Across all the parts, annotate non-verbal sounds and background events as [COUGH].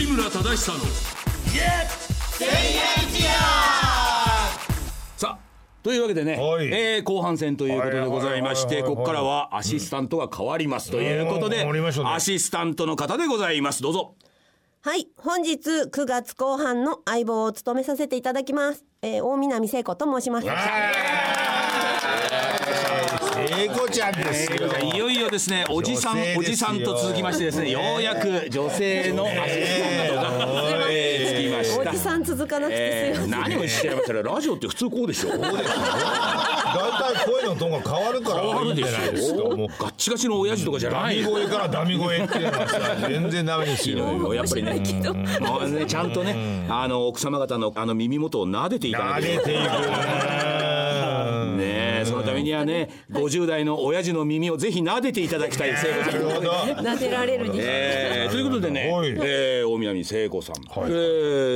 西村忠久のさあというわけでね、はい。えー後半戦ということでございましてはいはいはいはいここからはアシスタントが変わりますということで、うん変わりましたね。アシスタントの方でございます。どうぞ。はい、本日9月後半の相棒を務めさせていただきます。えー、大南聖子と申します。聖子ちゃんですよ。いよいよですねおじさんおじさんと続きましてですねようやく女性のアシスタントが、えーつきました。おじさん続かなくてえーすいません。何をしちゃいましたらラジオって普通こうでしょ。[LAUGHS] 大体声のトーンが変わるから変わるでしいいんじゃないですか。ょもう。ガッチガチの親父とかじゃダない。ミ声からダミ声っていうのはさ全然ダメですよ。やっぱりね面白いけど。もうねちゃんとねあの奥様方のあの耳元を撫でていかな撫きゃいえそのためにはね50代の親父の耳をぜひ撫でていただきたい。撫でられるに。えーということでね、はい。えー大南聖子さん、はい。え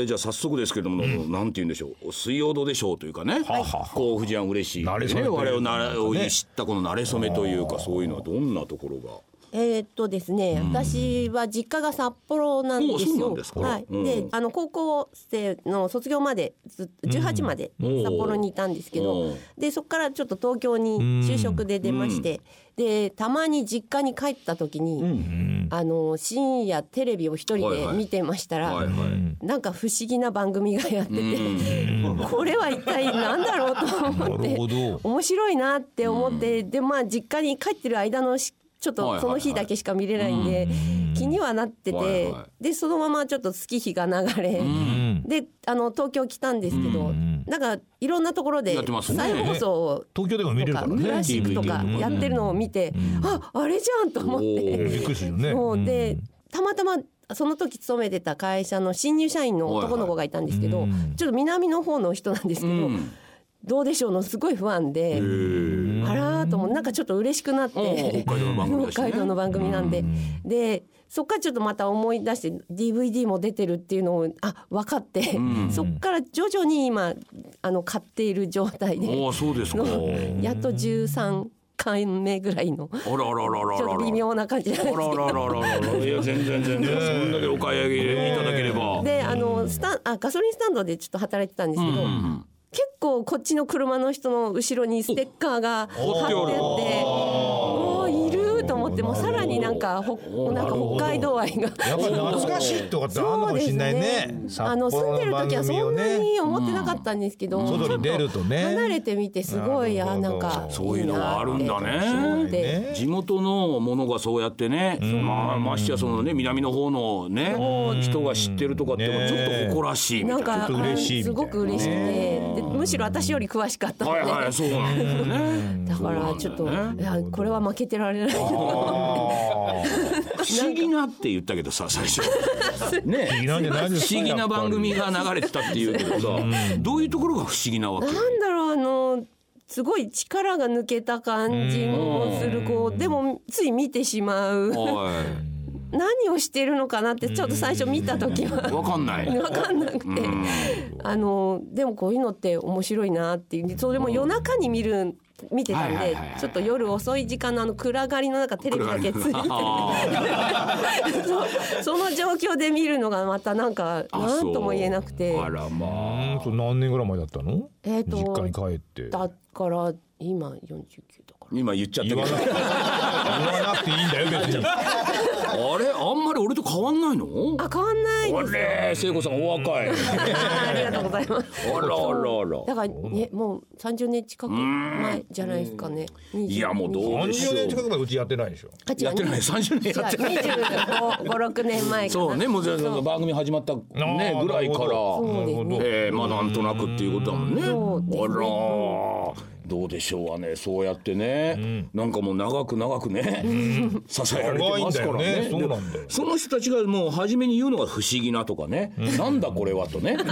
ーじゃあ早速ですけれども、なんて言うんでしょう水曜どうでしょうというかねはは甲府じゃん嬉しい、ね、我々をな知ったこの慣れ初めというかそういうのはどんなところが？えーっとですね、私は実家が札幌なんですよ。ですか。はい。うん。で、あの高校生の卒業までず18まで札幌にいたんですけおどう、でそこからちょっと東京に就職で出まして、でたまに実家に帰った時に、あの深夜テレビを一人で見てましたら。はいはい。なんか不思議な番組がやってて、[LAUGHS] これは一体何だろうと思なって。面白いなって思って、でまあ実家に帰ってる間のしちょっとその日だけしか見れないんで、気にはなってて、でそのままちょっと月日が流れ、であの東京来たんですけど、なんかいろんなところで再放送東京でも見れるからね。クラシックとかやってるのを見て、ああれじゃんと思っおて。ーびっくりするよね。そうでたまたまその時勤めてた会社の新入社員の男の子がいたんですけど、ちょっと南の方の人なんですけど、うんどうでしょうのすごい不安で、あらーと思う。なんかちょっと嬉しくなって、うん。北海道の番組なんで、でそっからちょっとまた思い出して DVD も出てるっていうのをあ分かって、そっから徐々に今あの買っている状態でそうですか。のやっと13回目ぐらいのあらあらあらあら。ちょっと微妙な感じなんですけど。あらあらあらあらいや全然全然。そんだけお買い上げいただければ。であのスタンあガソリンスタンドでちょっと働いてたんですけど、結構こっちの車の人の後ろにステッカーが貼ってあっておー。いると思ってもうさらになんかほなんか北海道愛が。やっぱり懐かしいとかってあるのかもしれないね。あの住んでる時はそんなに思ってなかったんですけど、外に出るとね。ちょっ離れてみてすごいあなんかそういうのがあるんだね。ね。地元のものがそうやってね、まあましてやそのね南の方のね人が知ってるとかっていうのはちょっと誇らしいみたな。ないんかすごく嬉しくて。でむしろ私より詳しかったので、はいはいそうなんだよね。だからちょっと、ねいやこれは負けてられない。な不思議なって言ったけどさ最初。ね不思議な番組が流れてたっていうけどさ、どういうところが不思議なわけ？なんだろうあのすごい力が抜けた感じもするこうでもつい見てしまう。は何をしてるのかなってちょっと最初見た時い。は。わかんない。[LAUGHS] 分かんなくて。あのでもこういうのって面白いなっていう。それも夜中に見る見てたんでちょっと夜遅い時間のあの暗がりの中テレビだけついて [LAUGHS] その状況で見るのがまたなんかあ何とも言えなくて。あらまあ。何年ぐらい前だったの？えーと実家に帰って。だから今49だ今言っちゃったけど。言わなくて言わなくていいんだよ別に。[LAUGHS] あれ？あんまり俺と変わんないの？あ変わんないあですれ？聖子さんお若い。[LAUGHS] ありがとうございます。あらあらあら。だからねもう30年近く前じゃないですかね。いやもうどうでしょ30年近うく前うちやってないでしょ。やってない。30年やってない。25、6年前かなそうねもう番組始まったねぐらいから。そうですね。えーまあなんとなくっていうことだもんね。あらどうでしょうわねそうやってねなんかもう長く長くね支えられてますから長いんだよね。ねその人たちがもう初めに言うのが不思議なとかねなんだこれはとね。[LAUGHS]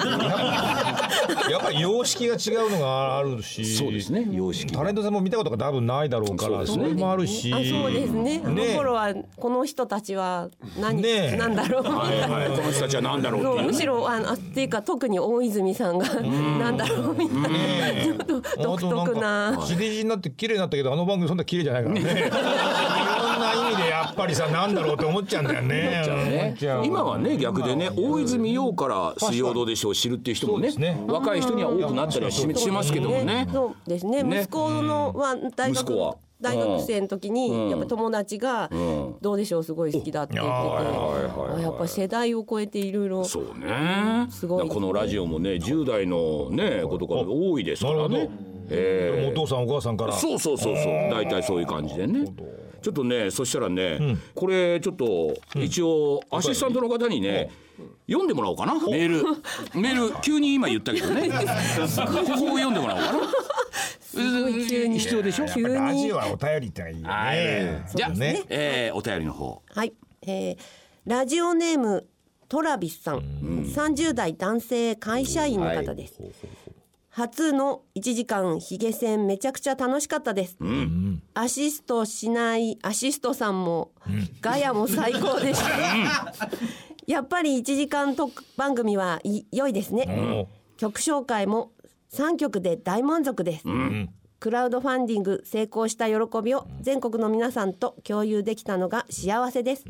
やっぱり様式が違うのがあるし。そうですね様式タレントさんも見たことが多分ないだろうからそそうですね。れもあるし。あそうですね。あのね。頃はこの人たちは何、ねなんだろう、はいはい。この人たちは何だろうね。そうむしろあのあっていうか特に大泉さんがなんだろうみたいな。ちょっと独特な地デジになって綺麗になったけどあの番組そんな綺麗じゃないからね。いろんな意味でやっっぱりさなんだろうって思っちゃうんだよね。今はね逆でね大泉洋から水曜どうでしょうを知るっていう人もね若い人には多くなったりはししますけどもね。そうですね。ね。息子のは大学は？大学生の時にやっぱ友達がん。どうでしょうすごい好きだって言ってて。やっぱ世代を超えていろいろそうね。すごい。このラジオもね10代のねことが多いですからねえお父さんお母さんから。そうそうそうそう。大体そういう感じでね。ちょっとねそしたらね、これちょっと一応アシスタントの方にね、読んでもらおうかな。メール。メール [LAUGHS] 急に今言ったけどね。[LAUGHS] ここを読んでもらおうかな。急に。必要でしょ？急に。ラジオはお便りってのはい。いよね。じゃあ、ね。えーお便りの方。はい、えーラジオネームトラビスさん、30代男性会社員の方です、初の1時間ヒゲ戦めちゃくちゃ楽しかったです、アシストしないアシストさんも、ガヤも最高でした、やっぱり1時間特番組は良いですね、曲紹介も3曲で大満足です、クラウドファンディング成功した喜びを全国の皆さんと共有できたのが幸せです、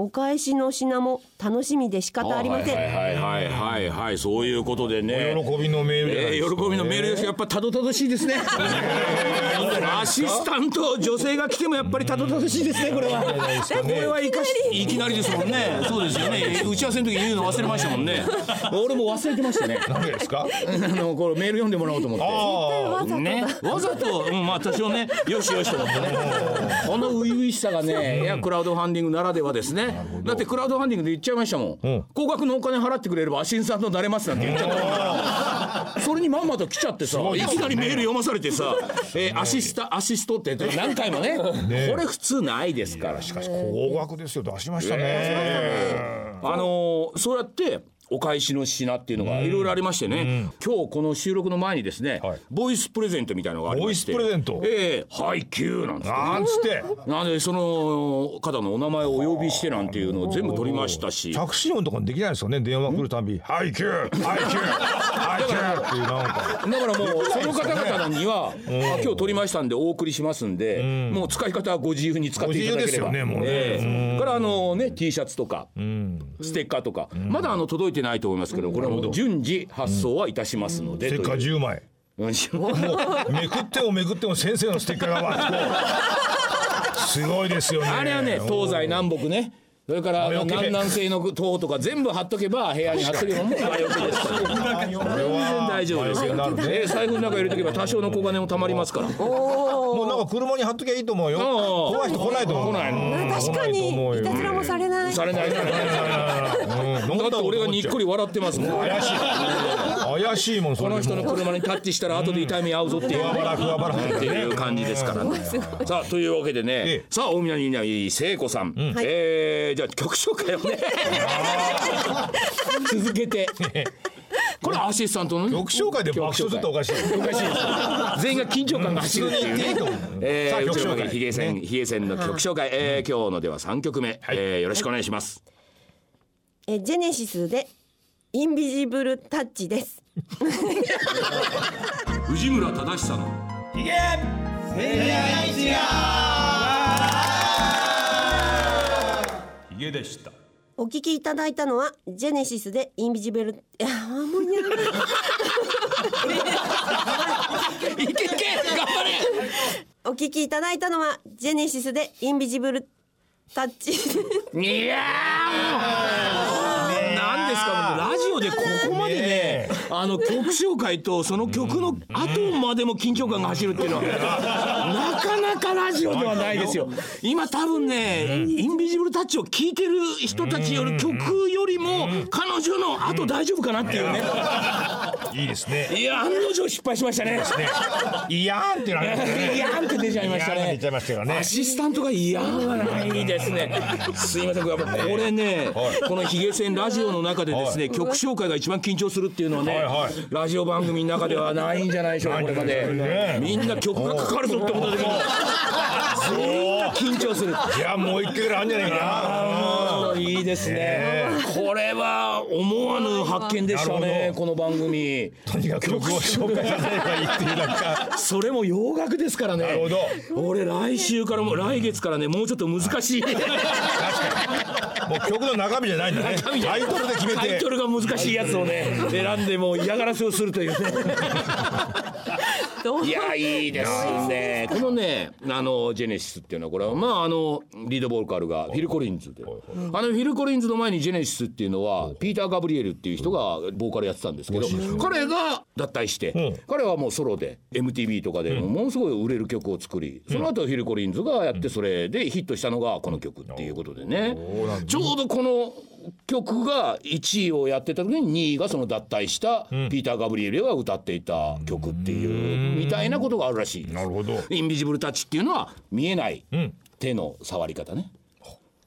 お返しの品も楽しみで仕方ありません、はいはいはいはいはいそういうことでね。喜びのメールじゃないえー、ですか喜びのメールですやっぱたどたどしいですね。[LAUGHS] アシスタント女性が来てもやっぱりたどたどしいですねこれは。これはいかしいきなりですもんね。そうですよね。打ち合わせの時に言うの忘れましたもんね。[LAUGHS] 俺も忘れてましたね。何でですか？[LAUGHS] あのこれメール読んでもらおうと思って。わざとね、わざと、うん、まあ多少ね。よしよしと思ってね。[LAUGHS] この初々しさがねいやクラウドファンディングならではですね。だってクラウドファンディングで言っちゃいましたもん、高額のお金払ってくれればアシスタントになれますなんて言っちゃった。から [LAUGHS] それにまんまと来ちゃってさいきなりメール読まされてさ、[LAUGHS] えーアシスタアシストって何回もね。これ普通ないですから。しかし高額ですよ。出しましたね。あのーそうやってお返しの品っていうのがいろいろありましてね、今日この収録の前にですね、はい。ボイスプレゼントみたいのがありまして。ボイスプレゼント？ええ。配給なんですなんつって？なんでその方のお名前をお呼びしてなんていうのを全部取りましたし。着信音とかできないですよね。電話来るたび「はいキューはいキューはいキュー」っていうなんか。だからもうその方々には、あ今日取りましたんでお送りしますんで、もう使い方はご自由に使っていただければ。ねもうね。ええ。からあのね T シャツとか、ステッカーとか、まだあの届いてないと思いますけどこれはもう順次発送はいたしますので、ステッカーという10枚。うん。もうめくってもめくっても先生のステッカーが。わっとこうすごいですよね。あれはね東西南北ね。それから南南西の塔とか全部貼っとけば部屋に貼っとけばもう魔除けですから全然大丈夫ですよ。ええ財布の中入れとけば多少の小金もたまりますから。もうなんか車に貼っときゃいいと思うよ。怖い人来ないと思う。来ない。の確かに。いたずらもされないされないだって俺がにっこり笑ってますもん。怪しい。怪しいもんこの人の車にタッチしたら後で痛み合うぞっていう。っていう感じですからね。さあというわけでね、ええ。さあ大宮にいない聖子さん、えーじゃあ曲紹介をね。[LAUGHS] 続けて。これアシスタントのね？曲紹介で爆笑するとおかしいおかしいです。[LAUGHS] 全員が緊張感が走るっていうね。えー、さあ曲紹介。ヒゲ線ヒゲ線の曲紹介、えー、今日のでは三曲目、えーよろしくお願いします。えジェネシスでインビジブルタッチです。[LAUGHS] 藤村忠久の。ヒゲ。でした。お聞きいただいたのはジェネシスでインビジブルいやもうやだいけいけ頑張れ。お聞きいただいたのはジェネシスでインビジブルタッチいやでここまあの曲紹介とその曲の後までも緊張感が走るっていうのはなかなかラジオではないですよ。今多分ねインビジブルタッチを聴いてる人たちより曲よりも彼女の後大丈夫かなっていうね。いいですね。いや案の定失敗しましたね。いやーんってなるいやーんって出ちゃいましたね。出ちゃいましたよね。アシスタントが嫌がないですね。すいません、これね、このヒゲ戦ラジオの中でですね、曲紹介が一番緊張するっていうのはね、ラジオ番組の中ではないんじゃないでしょうか、これまで。ねみんな曲がかかるぞってことで、全員が緊張する。いやもう一回ぐらいあるんじゃないかないいですね。これは思わぬ発見でしたね。ほこの番組。とにかく曲を紹介させればいいっていうなんかそれも洋楽ですからね。なるほど俺来週からも来月からねもうちょっと難しい。確かにもう曲の中身じゃないんだね。タイトルで決めて。タイトルが難しいやつをね選んでもう嫌がらせをするというね。どう？いやいいですね。このねあのジェネシスっていうのはこれはまああのリードボーカルがフィル・コリンズで、あのフィル・コリンズの前にジェネシスっていうのはピーター・ガブリエルっていう人がボーカルやってたんですけど、彼が脱退して、彼はもうソロで MTV とかでものすごい売れる曲を作り、その後フィル・コリンズがやってそれでヒットしたのがこの曲っていうことでね、ちょうどこの曲が1位をやってた時に2位がその脱退したピーター・ガブリエルが歌っていた曲っていうみたいなことがあるらしいです。なるほど。インビジブルタッチっていうのは見えない手の触り方ね。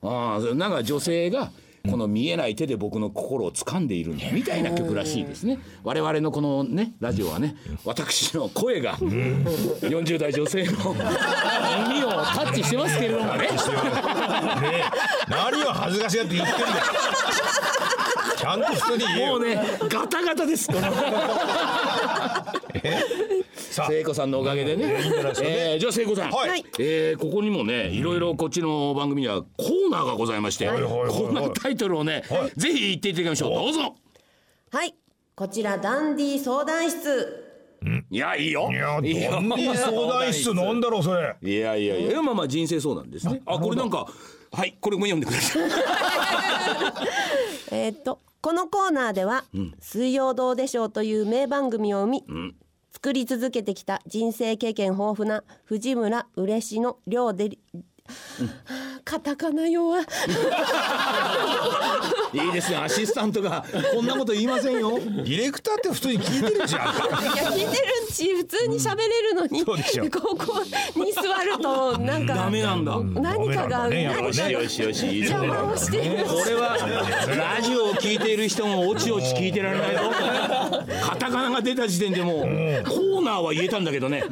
ああなんか女性がこの見えない手で僕の心を掴んでいるんだ。みたいな曲らしいですね。我々のこのねラジオはね私の声が40代女性の耳をタッチしてますけれどもね。ね。何を恥ずかしがって言ってんだよ。ちゃんと普通に言えよ。もうねガタガタです。聖子さんのおかげでね。えーじゃあ聖子さん、はい。えーここにもねいろいろこっちの番組にはコーナーがございまして、はいはいはいはい。コーナータイトルをね、ぜひ言っていただきましょう。どうぞ。はい。こちらダンディ相談室。いやいいよ。いやいいよどんな相談室なんだろうそれ。いやいやいや。まあまあ人生相談ですね。あこれなんかはいこれも読んでください。[LAUGHS] えーっとこのコーナーでは「水曜どうでしょう」という名番組を生み、作り続けてきた人生経験豊富な藤村嬉野亮でり、カタカナ弱。いいですねアシスタントがこんなこと言いませんよ。ディレクターって普通に聞いてるじゃん。いや聞いてるし普通に喋れるのに、ここに座るとなんかダメなんだ。何かが。邪魔をしているこれはラジオを聞いている人もおちおち聞いてられないぞ。[LAUGHS] カタカナが出た時点でもうコーナーは言えたんだけどね。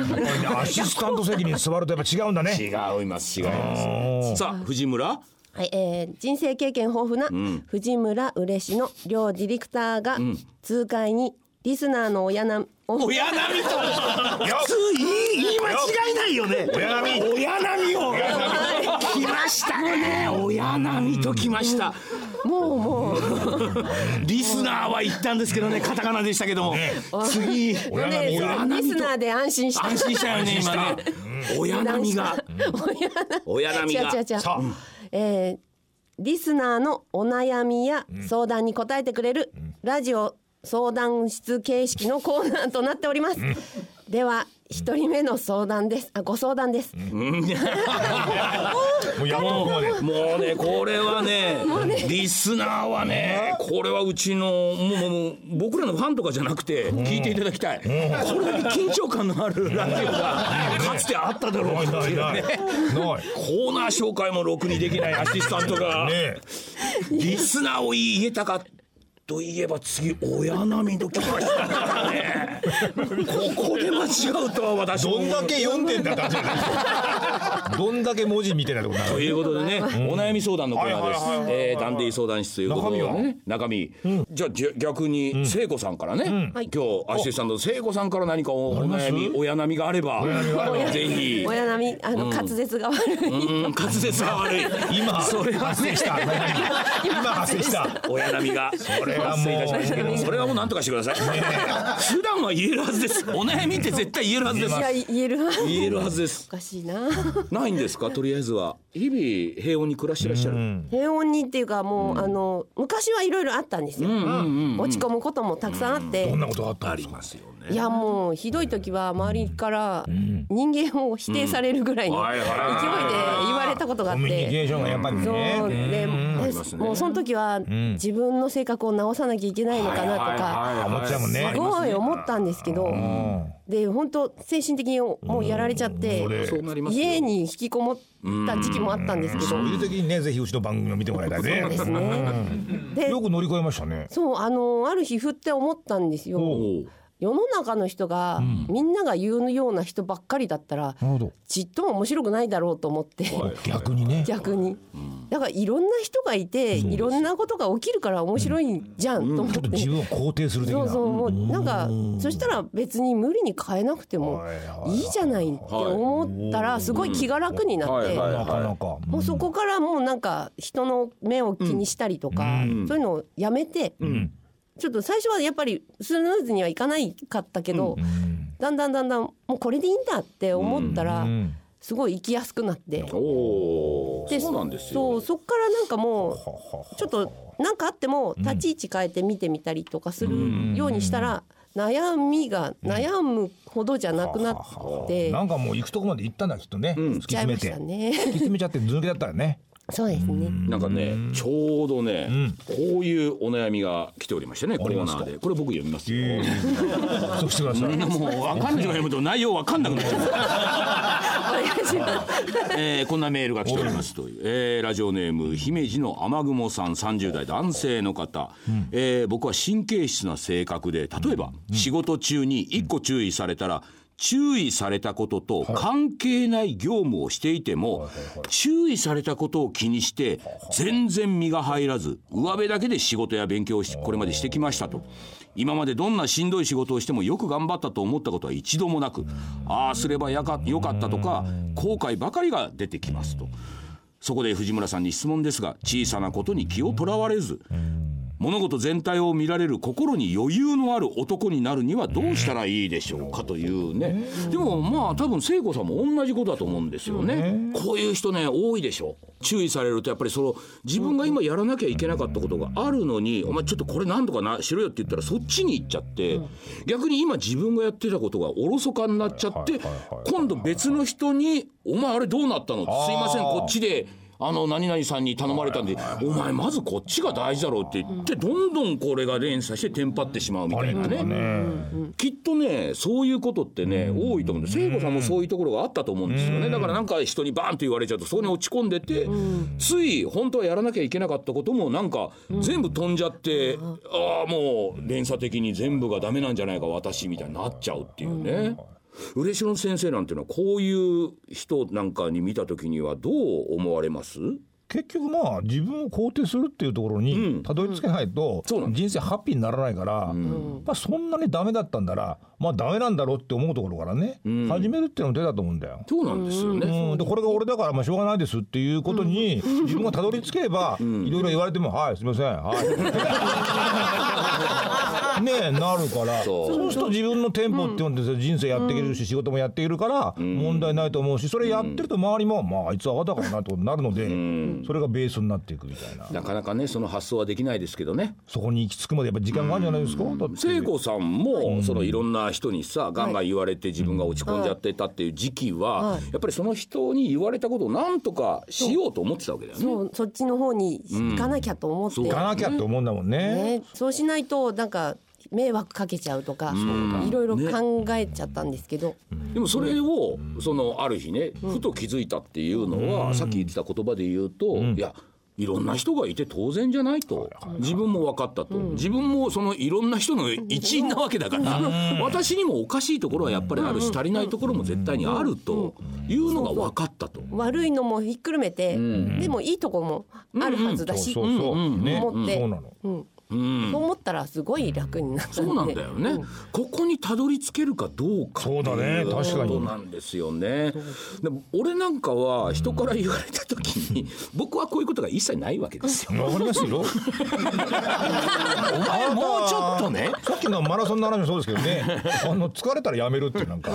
アシスタント席に座るとやっぱ違うんだね違います違います。さあ藤村。はい、えー人生経験豊富な藤村嬉野両ディレクターが痛快にリスナーの親なお親並み。と。[LAUGHS] 普通言い言い間違いないよね。親並み。親並みを。来ましたね親並みと来ました。もうもう。リスナーは言ったんですけどねカタカナでしたけども。次。親並ねみ。がリスナーで安心した。安心した。よね今ね親並みが。親並み。が。違う違う違う。さあ。えーリスナーのお悩みや相談に答えてくれるラジオ相談室形式のコーナーとなっております。では一人目の相談です。あご相談です。[LAUGHS] もうやっとここまでもうねこれはねリスナーはねこれはうちのもうもうもう僕らのファンとかじゃなくて聞いていただきたい。これだけ緊張感のあるラジオがかつてあっただろうかっていうね。コーナー紹介もろくにできないアシスタントが。ねリスナーを言えたかといえば次親並みときましねここで間違うとは私もどんだけ読んでんだっどんだけ文字見てないってこということでね、お悩み相談のコーナーです。えーダンディ相談室ということで。中身ね、中身。じゃあじゃ逆に聖子さんからね、はい。今日アシスタントの聖子さんから何かお悩み、親並みがあれば、ぜひ。親並みあの滑舌が悪い。うん、滑舌が悪い。今それ発生した。今発生した。親並みが。れはもう発生いたしましたけど、それはもう何とかしてください。[LAUGHS] 普段は言えるはずです。お悩みって絶対言えるはずですい。や言えるわ。言えるはずですお。かしいな。ないんですか、とりあえずは。日々平穏に暮らしてらっしゃる。平穏にっていうかもう、あの昔はいろいろあったんですよ。落ち込むこともたくさんあって。どんなことがあったありますよね。いやもうひどい時は周りから人間を否定されるぐらいの勢いで言われたことがあっコミュニケて。ーションがやっぱりそうねでますね。もうその時は自分の性格を直さなきゃいけないのかなとか思っちゃうもんねすごい思ったんですけどで本当精神的にもうやられちゃって家に引きこもった時期もあったんですけどそういう時にねぜひうちの番組を見てもらいたいね。そうですね。でよく乗り越えましたね。そうあのある日ふって思ったんですよ世の中の人が、みんなが言うような人ばっかりだったらちっとも面白くないだろうと思って。[LAUGHS] 逆にね。逆に。だからいろんな人がいていろんなことが起きるから面白いじゃんと思って。ちょっと自分を肯定する的な。そうそう。もうなんかそしたら別に無理に変えなくてもいいじゃないって思ったらすごい気が楽になって。もうそこからもうなんか人の目を気にしたりとか、そういうのをやめて、ちょっと最初はやっぱりスムーズにはいかないかったけど、だんだんだんだんもうこれでいいんだって思ったら、すごい生きやすくなって、おー。でそうなんですよ。そうそっからなんかもうちょっと何かあっても立ち位置変えて見てみたりとかするようにしたら、悩みが悩むほどじゃなくなって、なんかもう行くとこまで行ったんだきっとね、突きちゃいま詰めしてたね。突き詰めちゃってず抜けだったらねそうですね。なんかねちょうどねこういうお悩みが来ておりましてねコーナーで。これ僕読みますよ。そうしてください。もう彼女が読むと内容わかんなくなっちゃう。えーこんなメールが来ておりますという、えーラジオネーム姫路の雨雲さん30代。男性の方、えー僕は神経質な性格で例えば仕事中に一個注意されたら注意されたことと関係ない業務をしていても注意されたことを気にして全然身が入らず上辺だけで仕事や勉強をしこれまでしてきましたと。今までどんなしんどい仕事をしてもよく頑張ったと思ったことは一度もなくああすればやかよかったとか後悔ばかりが出てきますと。そこで藤村さんに質問ですが小さなことに気をとらわれず物事全体を見られる心に余裕のある男になるにはどうしたらいいでしょうかというね。でもまあ多分聖子さんも同じことだと思うんですよね。こういう人ね多いでしょ。注意されるとやっぱりその自分が今やらなきゃいけなかったことがあるのにお前ちょっとこれなんとかなしろよって言ったらそっちに行っちゃって逆に今自分がやってたことがおろそかになっちゃって今度別の人に「お前あれどうなったの?」すいませんこっちであの何々さんに頼まれたんで「お前まずこっちが大事だろう」って言ってどんどんこれが連鎖してテンパってしまうみたいなね。きっとねそういうことってね多いと思うんで聖子さんもそういうところがあったと思うんですよね。だからなんか人にバーンと言われちゃうとそこに落ち込んでてつい本当はやらなきゃいけなかったこともなんか全部飛んじゃってああもう連鎖的に全部がダメなんじゃないか私みたいになっちゃうっていうね。嬉野先生なんていうのはこういう人なんかに見た時にはどう思われます？結局まあ自分を肯定するっていうところにたどり着けないと人生ハッピーにならないから、まあそんなにダメだったんだらまあダメなんだろうって思うところからね、始めるっていうのも手だと思うんだよ。そうなんですよね。うん、でこれが俺だからまあしょうがないですっていうことに自分がたどり着ければいろいろ言われても「はいすみません。はい」[LAUGHS] ねえなるから。そう。そうすると自分のテンポっていうので人生やっていけるし仕事もやっているから問題ないと思うしそれやってると周りもまああいつはあだからなってことになるのでそれがベースになっていくみたいな。なかなかねその発想はできないですけどね。そこに行き着くまでやっぱ時間があるんじゃないですか？だって。聖子さんもそのいろんな人にさガンガン言われて自分が落ち込んじゃってたっていう時期ははい。やっぱりその人に言われたことをなんとかしようと思ってたわけだよね。そう。そっちの方に行かなきゃと思って、行かなきゃって思うんだもんね。ね、そうしないとなんか迷惑かけちゃうとかいろいろ考えちゃったんですけど、でもそれをそのある日ねふと気づいたっていうのはさっき言ってた言葉で言うといやいろんな人がいて当然じゃないと。自分も分かったと。自分もそのいろんな人の一員なわけだから私にもおかしいところはやっぱりあるし足りないところも絶対にあるというのが分かったと。悪いのもひっくるめて、でもいいとこもあるはずだし、そうそうそう、ね、思って。そうなの。うんそう思ったらすごい楽になったそうなんだよね、ここにたどり着けるかどうかそうだね確かにことなんですよね。でも俺なんかは人から言われた時に僕はこういうことが一切ないわけですよ。わかりますよ。[LAUGHS] お前もうちょっとねさっきのマラソンの話もそうですけどね。あの疲れたらやめるっていうなんか。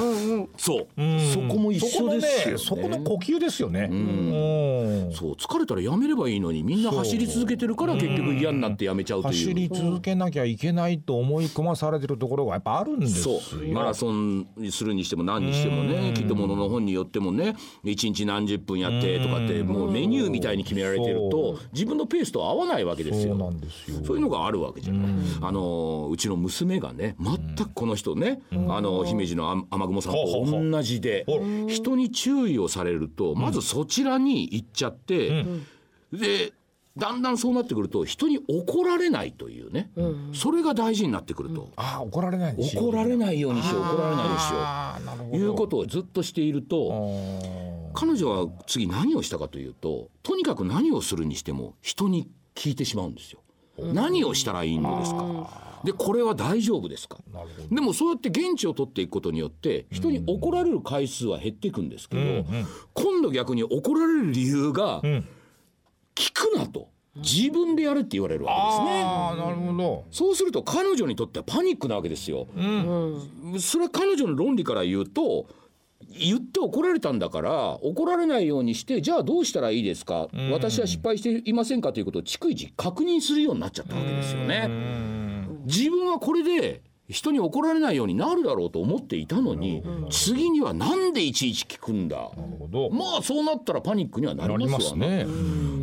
そううんそこも一緒ですよね。そこのね、そこの呼吸ですよね。うん。そう疲れたらやめればいいのにみんな走り続けてるから結局嫌になってやめちゃうという。走り続けなきゃいけないと思い込まされてるところがやっぱあるんですよ。そうマラソンにするにしても何にしてもねきっとものの本によってもね一日何十分やってとかってもうメニューみたいに決められてると自分のペースと合わないわけですよ。そうなんですよ。そういうのがあるわけじゃない。あのうちの娘がね全くこの人ね、あの姫路のあ雨雲さんと同じで人に注意をされるとまずそちらに行っちゃって、でだんだんそうなってくると人に怒られないというね、それが大事になってくると、あ怒られない怒られないようにしよう怒られないようにしよう。いうことをずっとしていると彼女は次何をしたかというととにかく何をするにしても人に聞いてしまうんですよ。何をしたらいいのですか。でこれは大丈夫ですか。でもそうやって現地を取っていくことによって人に怒られる回数は減っていくんですけど、今度逆に怒られる理由が、聞くなと。自分でやれって言われるわけですね。ああなるほど。そうすると彼女にとってはパニックなわけですよ。それは彼女の論理から言うと言って怒られたんだから怒られないようにしてじゃあどうしたらいいですか、私は失敗していませんか？ということを逐一確認するようになっちゃったわけですよね。自分はこれで人に怒られないようになるだろうと思っていたのに、次にはなんでいちいち聞くんだ？なるほど。まあそうなったらパニックにはなりまわ。ね。ね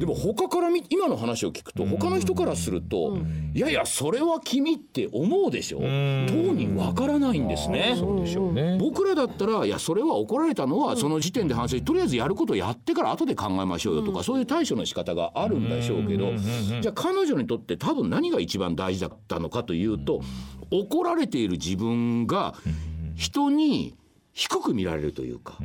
でも他から見今の話を聞くと他の人からすると、いやいやそれは君って思うでしょ？当人わからないんですね。そうでしょうね。僕らだったらいやそれは怒られたのはその時点で反省とりあえずやることをやってから後で考えましょうよとか、そういう対処の仕方があるんでしょうけど、じゃあ彼女にとって多分何が一番大事だったのかというと、怒られている自分が人に低く見られるというか、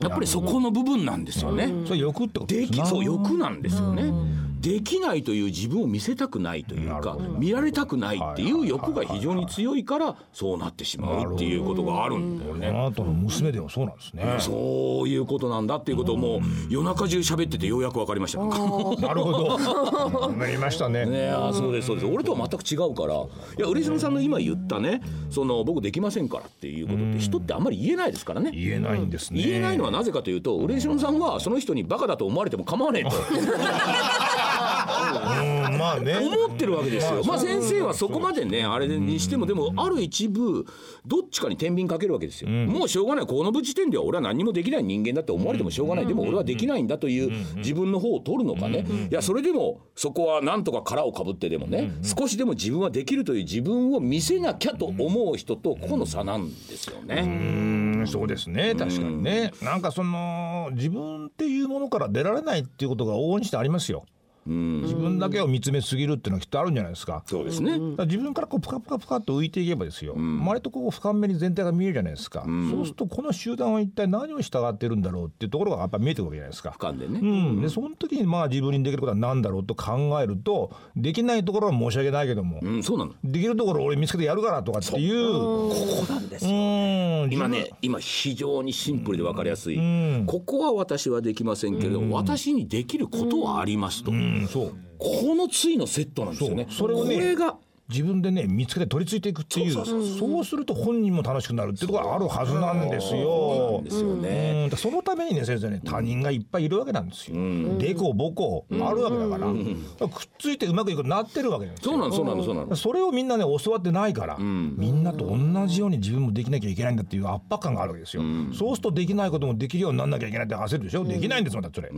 やっぱりそこの部分なんですよね。それ欲ってことできそう欲なんですよね。できないという自分を見せたくないというか見られたくないっていう欲が非常に強いからそうなってしまうっていうことがあるんだよね。あなたの娘でもそうなんですね。そういうことなんだっていうことをもう夜中中喋っててようやく分かりました。なるほど。なりましたね。ねあそうですそうです。俺とは全く違うから。いや嬉野さんの今言ったねその僕できませんからっていうことって人ってあんまり言えないですからね。言えないんですね。言えないのはなぜかというと嬉野さんはその人にバカだと思われても構わねえと。う [LAUGHS] んまあね。思ってるわけですよ。まあ先生はそこまでねあれにしてもでもある一部どっちかに天秤かけるわけですよ。もうしょうがない。この時点では俺は何にもできない人間だって思われてもしょうがない。でも俺はできないんだという自分の方を取るのかね。いやそれでもそこはなんとか殻をかぶってでもね少しでも自分はできるという自分を見せなきゃと思う人とここの差なんですよね。うん。そうですね。確かにね、なんかその自分っていうものから出られないっていうことが往々にしてありますよ自分だけを見つめすぎるっていうのはきっとあるんじゃないですか。そうですね。自分からこうプカプカプカっと浮いていけばですよ、割とこう俯瞰目に全体が見えるじゃないですか、そうするとこの集団は一体何を従ってるんだろうっていうところがやっぱ見えてくるわけじゃないですか。俯瞰でね。うん、でその時にまあ自分にできることは何だろうと考えるとできないところは申し訳ないけども、うんそうなの。できるところ俺見つけてやるからとかっていう。ここなんですよ。うん。今ね今非常にシンプルで分かりやすい、ここは私はできませんけれども、私にできることはありますと、この対のセットなんですよね。そう。それをねこれが自分でね見つけて取り付いていくっていうそうすると本人も楽しくなるっていうところがあるはずなんですよ。ですよね、うん、そのためにね先生ね他人がいっぱいいるわけなんですよ。でこぼこあるわけだから、くっついてうまくいくようになってるわけなんですよ。そうなのそうなのそうなのそれをみんなね教わってないから、みんなと同じように自分もできなきゃいけないんだっていう圧迫感があるわけですよ、そうするとできないこともできるようにならなきゃいけないって焦るでしょ、できないんですもんだってそれ、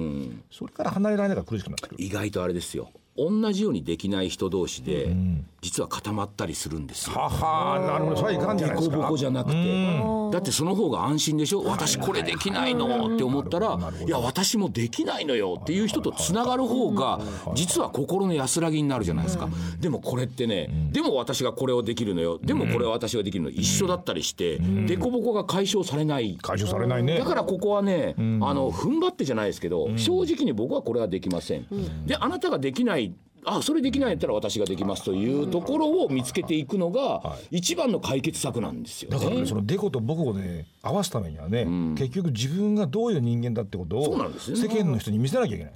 それから離れられないから苦しくなってくる。意外とあれですよ。同じようにできない人同士で、実は固まったりするんですよ。ははなるほど。それはいかんじゃないですか。ボコボコじゃなくて。だってその方が安心でしょ？私これできないのって思ったらいや私もできないのよっていう人とつながる方が実は心の安らぎになるじゃないですか。でもこれってねでも私がこれをできるのよ。でもこれは私ができるの一緒だったりして凸凹が解消されない。解消されないね。だからここはね、あの踏ん張ってじゃないですけど、正直に僕はこれはできません。であなたができないあそれできないんやったら私ができますというところを見つけていくのが一番の解決策なんですよだからねね。そのデコとボコで合わすためにはね、結局自分がどういう人間だってことをね。世間の人に見せなきゃいけない、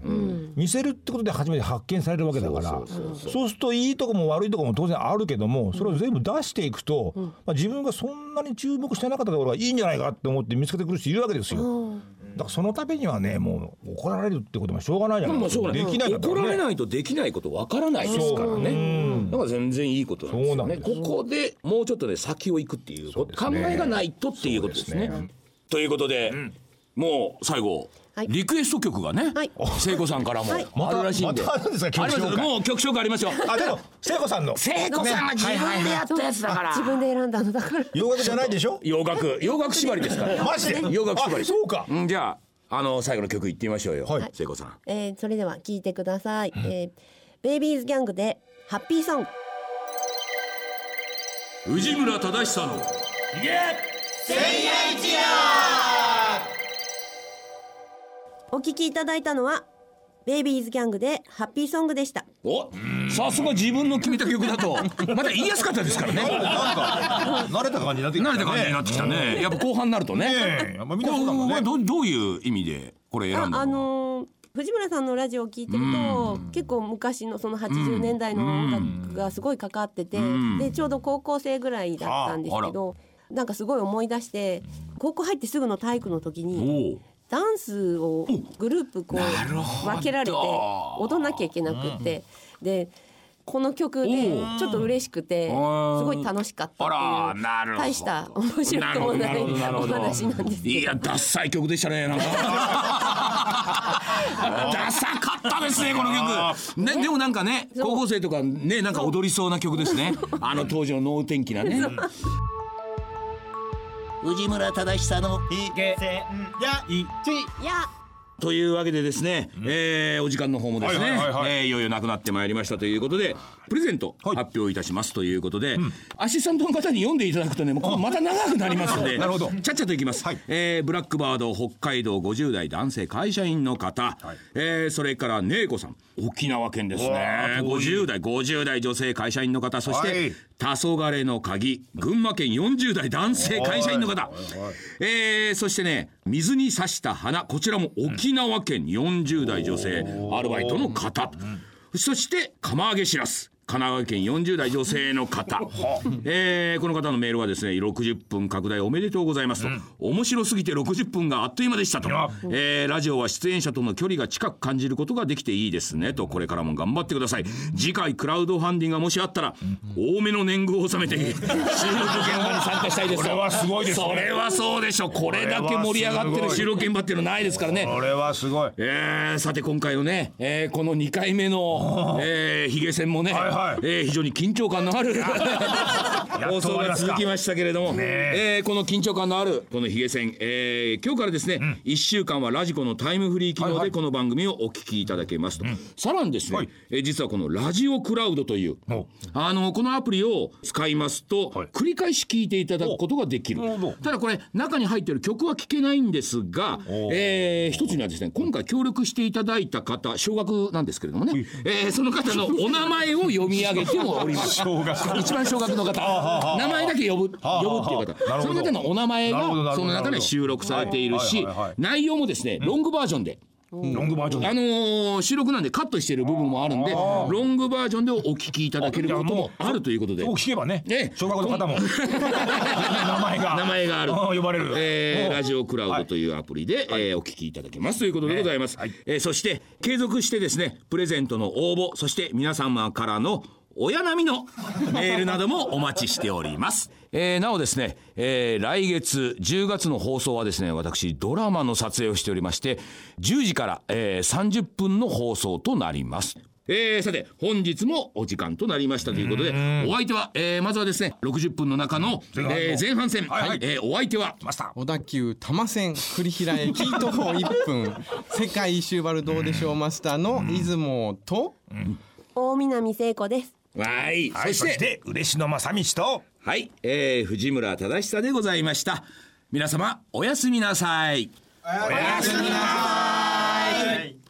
見せるってことで初めて発見されるわけだからそうするといいとこも悪いとこも当然あるけどもそれを全部出していくと、まあ、自分がそんなに注目してなかったところがいいんじゃないかって思って見つけてくる人いるわけですよ。だからそのためにはねもう怒られるってこともしょうがないじゃないまあしょうがないできないね。怒られないとできないことわからないですからね。だから全然いいことなんですよね。ここでもうちょっとね先を行くっていうこと、考えがないとっていうことですね。ということで、もう最後、はい。リクエスト曲がね、はい。聖子さんからもはい。あるらしいんで、またまたあるんですか曲あります紹介もう曲紹介ありますよ。あでも聖子さんの。聖子さんが自分でやったやつだから。自分で選んだのだから。洋楽じゃないでしょ？洋楽。洋楽縛りですから。[LAUGHS] マジで？洋楽縛り。あそうか。んじゃああの最後の曲いってみましょうよ、はい。聖子さん。えーそれでは聞いてください、えーベイビーズギャングでハッピーソング。藤村忠久のお聞きいただいたのはベイビーズギャングでハッピーソングでした。おさすが自分の決めた曲だと。[LAUGHS] まだ言いやすかったですからね。なんか慣れた感じになってきた慣れた感じになってきたね。やっぱ後半になるとね。ねえ。やっぱみんなそうだもんね。これはどうどういう意味でこれ選んだの？ああのー藤村さんのラジオを聞いてると、結構昔のその80年代の音楽がすごいかかってて、でちょうど高校生ぐらいだったんですけど、なんかすごい思い出して高校入ってすぐの体育の時にダンスをグループこう分けられて踊んなきゃいけなくって、でこの曲でちょっと嬉しくてすごい楽しかったっていう大した面白くもないお話なんですけど。いやダッサい曲でしたねなんか。[LAUGHS] ダサかったですねこの曲。ねでもなんかね高校生とかねなんか踊りそうな曲ですね。あの当時の能天気なね藤村忠久のいけせんやいちいやというわけでですね、えーお時間の方もですね、えーいよいよなくなってまいりましたということでプレゼントはい。発表いたしますということで、アシスタントの方に読んでいただくとねもうこれまた長くなりますので [LAUGHS] なるほど。ちゃっちゃといきます、はい。えーブラックバード北海道50代男性会社員の方、えーそれから姉子さん。沖縄県ですね。ー遠い。50代50代女性会社員の方。そして、はい。黄昏の鍵。群馬県40代男性会社員の方、えーそしてね水に刺した花。こちらも沖縄県40代女性アルバイトの方、そして釜揚げしらす神奈川県40代女性の方、[LAUGHS] えーこの方のメールはですね60分拡大おめでとうございますと、面白すぎて60分があっという間でしたと、えーラジオは出演者との距離が近く感じることができていいですね。とこれからも頑張ってください。次回クラウドファンディングがもしあったら多めの年貢を納めて収録現場に参加したいです。とこれはすごいですねそれはそうでしょこれだけ盛り上がってる収録現場っていうのないですからね。これはすごい。えーさて今回のね、えーこの2回目の、えー、ヒゲ戦もね、はいはいえー非常に緊張感のある。放送が続きましたけれども、え。ーこの緊張感のあるこのヒゲ戦、えー今日からですね、1週間はラジコのタイムフリー機能はいはい。でこの番組をお聞きいただけますと、さらにですね、はい。えー実はこのラジオクラウドというお。あのこのアプリを使いますと、はい。繰り返し聞いていただくことができる。ただこれ中に入ってる曲は聞けないんですが、えー一つにはですね今回協力していただいた方少額なんですけれどもね、えーその方のお名前を読み上げてもおります。一番少額の方。名前だけ呼ぶ呼ぶっていう方。その方のお名前がその中に収録されているし内容もですねロングバージョンで。ロングバージョンあのー収録なんでカットしている部分もあるんでロングバージョンでお聞きいただけることもあるということで。そう聞けばねええ。小学校の方も。名前が。名前がある。うん呼ばれる。えーおラジオクラウドというアプリで、えーお聞きいただけますということでございます、えーそして継続してですねプレゼントの応募そして皆様からの親並みのメールなどもお待ちしております。[LAUGHS] えーなおですね、えー来月10月の放送はですね私ドラマの撮影をしておりまして10時から、えー30分の放送となります。えーさて本日もお時間となりましたということでお相手は、えーまずはですね60分の中の前半のえー前半戦、はい。はい。えーお相手はマスター小田急多摩線栗平駅徒歩1分。[LAUGHS] 世界一周バルどうでしょうマスターの出雲と大南聖子ですはい、はいそそして。して嬉野正道と。はい、えー藤村忠久でございました。皆様おやすみなさい。おやすみなさい